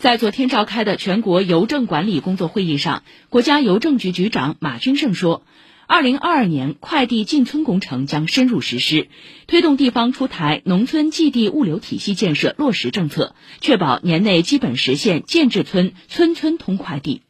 在昨天召开的全国邮政管理工作会议上国家邮政局局长马军胜说二零二二年快递进村工程将深入实施推动地方出台农村寄递物流体系建设落实政策确保年内基本实现建制村村村通快递。